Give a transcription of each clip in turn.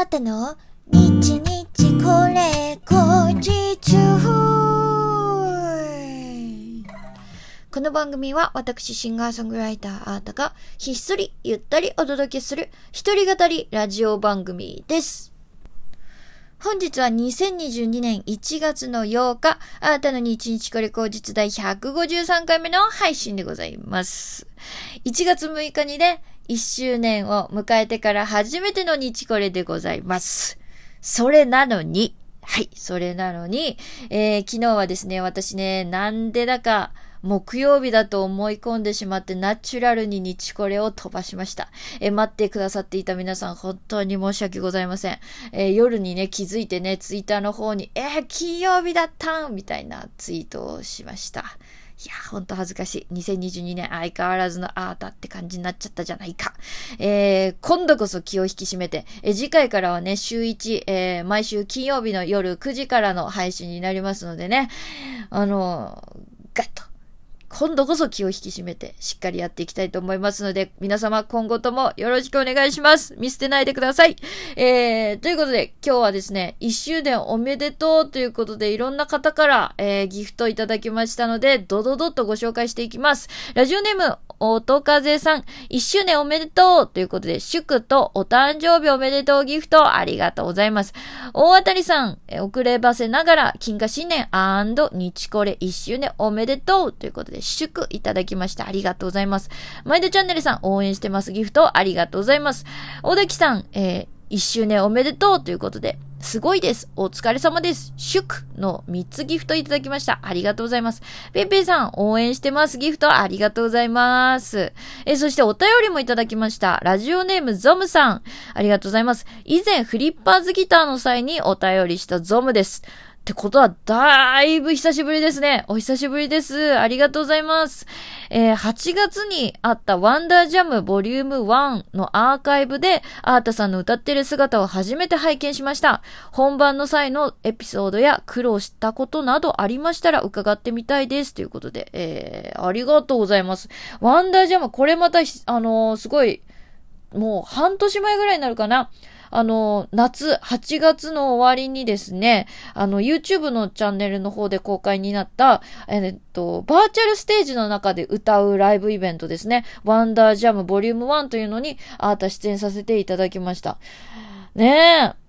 あーたの？日日これ後日この番組は私シンガーソングライターアータがひっそりゆったりお届けする一人語りラジオ番組です。本日は2022年1月の8日、あなたの日日これ後日第153回目の配信でございます。1月6日にね、1周年を迎えてから初めての日これでございます。それなのに、はい、それなのに、えー昨日はですね、私ね、なんでだか、木曜日だと思い込んでしまってナチュラルに日これを飛ばしました。え待ってくださっていた皆さん本当に申し訳ございません。え夜にね気づいてねツイッターの方にえー、金曜日だったんみたいなツイートをしました。いや、ほんと恥ずかしい。2022年相変わらずのアータって感じになっちゃったじゃないか。えー、今度こそ気を引き締めて、えー次回からはね、週1、えー毎週金曜日の夜9時からの配信になりますのでね、あのーガッと今度こそ気を引き締めてしっかりやっていきたいと思いますので、皆様今後ともよろしくお願いします。見捨てないでください。えー、ということで今日はですね、1周年おめでとうということでいろんな方から、えー、ギフトいただきましたので、ドドドッとご紹介していきます。ラジオネーム、音風さん、1周年おめでとうということで、祝とお誕生日おめでとうギフトありがとうございます。大当たりさん、え遅ればせながら、金河新年日これ1周年おめでとうということで、祝いただきました。ありがとうございます。毎度チャンネルさん、応援してます。ギフトありがとうございます。大滝さん、えー、1周年おめでとうということで、すごいです。お疲れ様です。祝の3つギフトいただきました。ありがとうございます。ペンペンさん、応援してます。ギフトありがとうございます。えそしてお便りもいただきました。ラジオネームゾムさん。ありがとうございます。以前、フリッパーズギターの際にお便りしたゾムです。ってことは、だいぶ久しぶりですね。お久しぶりです。ありがとうございます。えー8月にあったワンダージャムボリューム1のアーカイブで、アータさんの歌ってる姿を初めて拝見しました。本番の際のエピソードや苦労したことなどありましたら伺ってみたいです。ということで、えー、ありがとうございます。ワンダージャム、これまた、あのーすごい、もう半年前ぐらいになるかな。あの、夏、8月の終わりにですね、あの、YouTube のチャンネルの方で公開になった、えっと、バーチャルステージの中で歌うライブイベントですね。ワンダージャムボリューム1というのに、あーた出演させていただきました。ねえ。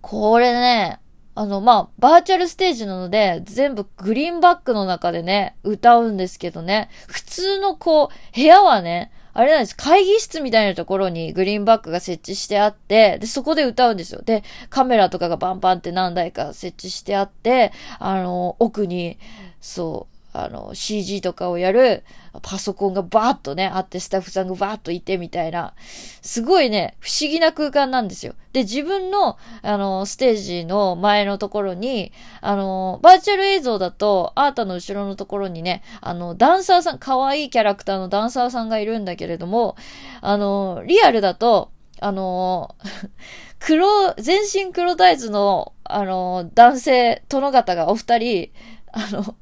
これね、あの、まあ、バーチャルステージなので、全部グリーンバックの中でね、歌うんですけどね、普通のこう、部屋はね、あれなんです。会議室みたいなところにグリーンバックが設置してあって、で、そこで歌うんですよ。で、カメラとかがバンバンって何台か設置してあって、あの、奥に、そう、あの、CG とかをやるパソコンがバーッとね、あって、スタッフさんがバーッといてみたいな、すごいね、不思議な空間なんですよ。で、自分の、あの、ステージの前のところに、あの、バーチャル映像だと、アータの後ろのところにね、あの、ダンサーさん、可愛いキャラクターのダンサーさんがいるんだけれども、あの、リアルだと、あの、黒、全身黒タイツの、あの、男性、殿方がお二人、あの、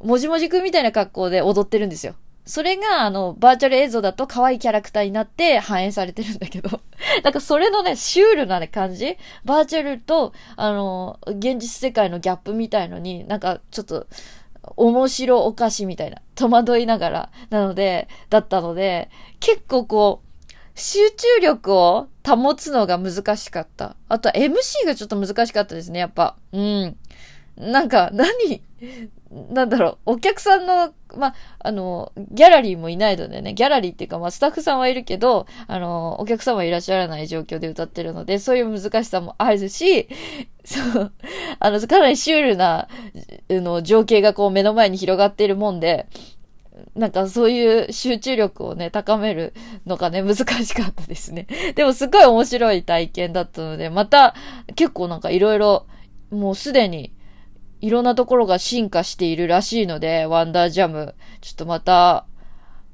もじもじくんみたいな格好で踊ってるんですよ。それが、あの、バーチャル映像だと可愛いキャラクターになって反映されてるんだけど。なんかそれのね、シュールな、ね、感じバーチャルと、あの、現実世界のギャップみたいのに、なんかちょっと、面白おかしみたいな、戸惑いながら、なので、だったので、結構こう、集中力を保つのが難しかった。あとは MC がちょっと難しかったですね、やっぱ。うん。なんか、何なんだろう、お客さんの、ま、あの、ギャラリーもいないのでね、ギャラリーっていうか、まあ、スタッフさんはいるけど、あの、お客様いらっしゃらない状況で歌ってるので、そういう難しさもあるし、そう、あの、かなりシュールな、あの、情景がこう目の前に広がっているもんで、なんかそういう集中力をね、高めるのがね、難しかったですね。でもすごい面白い体験だったので、また結構なんかいろいろ、もうすでにいろんなところが進化しているらしいので、ワンダージャム。ちょっとまた、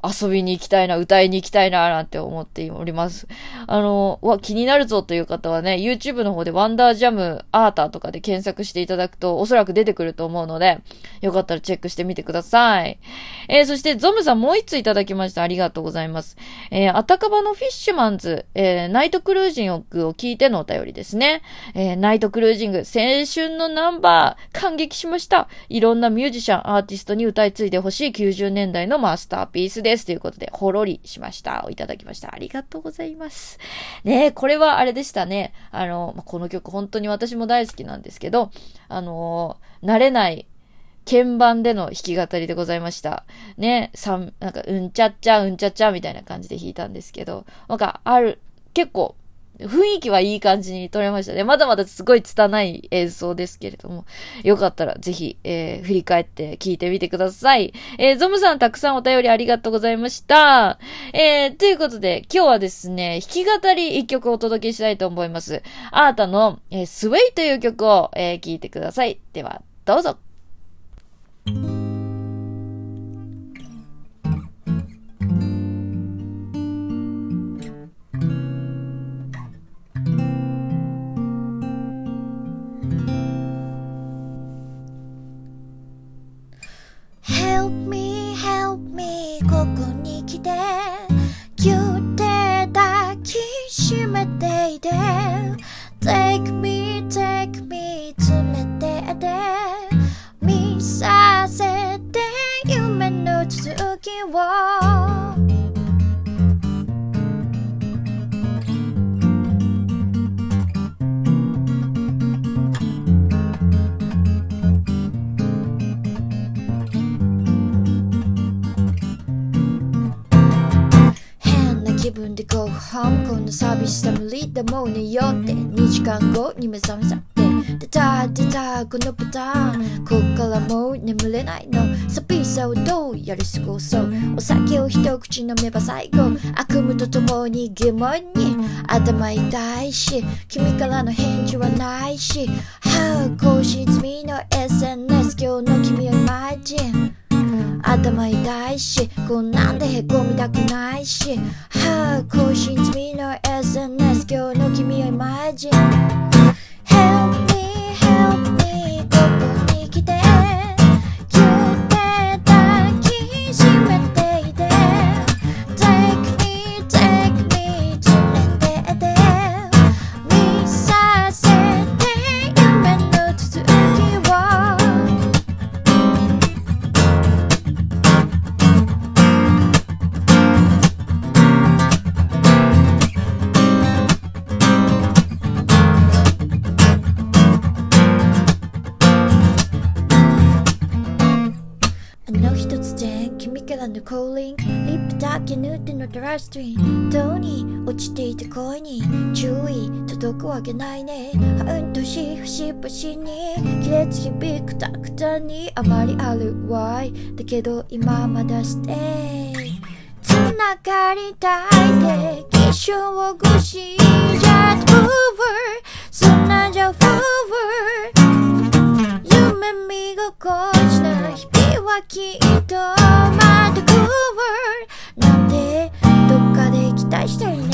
遊びに行きたいな、歌いに行きたいな、なんて思っております。あの、わ、気になるぞという方はね、YouTube の方でワンダージャムアーターとかで検索していただくと、おそらく出てくると思うので、よかったらチェックしてみてください。えー、そしてゾムさんもう一ついただきました。ありがとうございます。えー、あたかばのフィッシュマンズ、えー、ナイトクルージングを聞いてのお便りですね。えー、ナイトクルージング、青春のナンバー、感激しました。いろんなミュージシャン、アーティストに歌い継いでほしい90年代のマスターピースです。です。ということで、ほろりしました。をいただきました。ありがとうございます。ねこれはあれでしたね。あの、この曲本当に私も大好きなんですけど、あの慣れない鍵盤での弾き語りでございました。ね、さん、なんか、うんちゃっちゃ、うんちゃっちゃみたいな感じで弾いたんですけど、なんか、ある、結構、雰囲気はいい感じに撮れましたね。まだまだすごい拙い映像ですけれども、よかったらぜひ、えー、振り返って聞いてみてください。えー、ゾムさんたくさんお便りありがとうございました。えー、ということで、今日はですね、弾き語り一曲お届けしたいと思います。アータの、えー、スウェイという曲を、えー、聞いてください。では、どうぞ。寂しさ無理だもう寝ようって2時間後に目覚めさって出た出たこのパターンこっからもう眠れないの。寂しさをどうやり過ごそう？お酒を一口飲めば最後悪夢とともに疑問に。頭痛いし君からの返事はないしはあ更新済みの SNS 今日の君をイマジン頭痛いしこんなんでへこみたくないしはあ更新済みの SNS 今日の君をイマジンリップだけ塗ってのドラストリーどうに落ちていた声に注意届くわけないね。半年節々に亀裂響くたくたにあまりあるわい。だけど今まだしてつながりたいで気象を越しじゃ t over そんなじゃ f o r 夢見心地な日々はきっと対したいね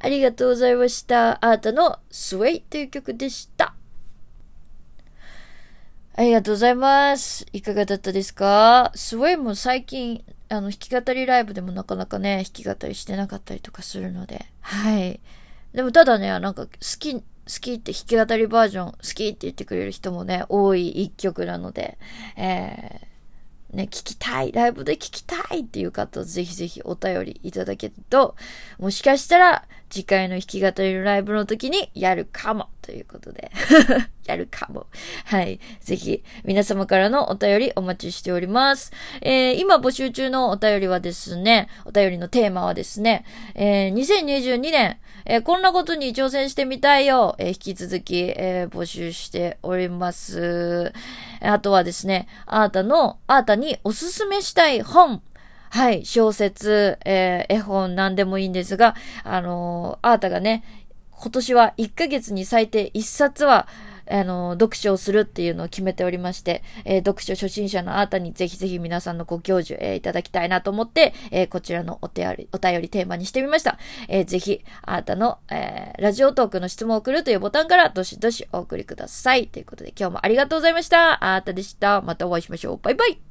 ありがとうございました。アートのスウェイという曲でした。ありがとうございます。いかがだったですか？スウェイも最近、あの、弾き語りライブでもなかなかね、弾き語りしてなかったりとかするので、はい。でもただね、なんか好き、好きって弾き語りバージョン好きって言ってくれる人もね、多い一曲なので、えー、ね、聞きたい、ライブで聞きたいっていう方、ぜひぜひお便りいただけると、もしかしたら次回の弾き語りのライブの時にやるかも。ということで やるかも。はい。ぜひ、皆様からのお便りお待ちしております。えー、今募集中のお便りはですね、お便りのテーマはですね、えー、2022年、えー、こんなことに挑戦してみたいよ、えー、引き続き、えー、募集しております。あとはですね、あなたの、あなたにおすすめしたい本、はい、小説、えー、絵本なんでもいいんですが、あのー、あーたがね、今年は1ヶ月に最低1冊は、あの、読書をするっていうのを決めておりまして、えー、読書初心者のあなたにぜひぜひ皆さんのご教授、えー、いただきたいなと思って、えー、こちらのお手あり、お便りテーマにしてみました。えー、ぜひ、あなたの、え、ラジオトークの質問を送るというボタンからどしどしお送りください。ということで今日もありがとうございました。あなたでした。またお会いしましょう。バイバイ。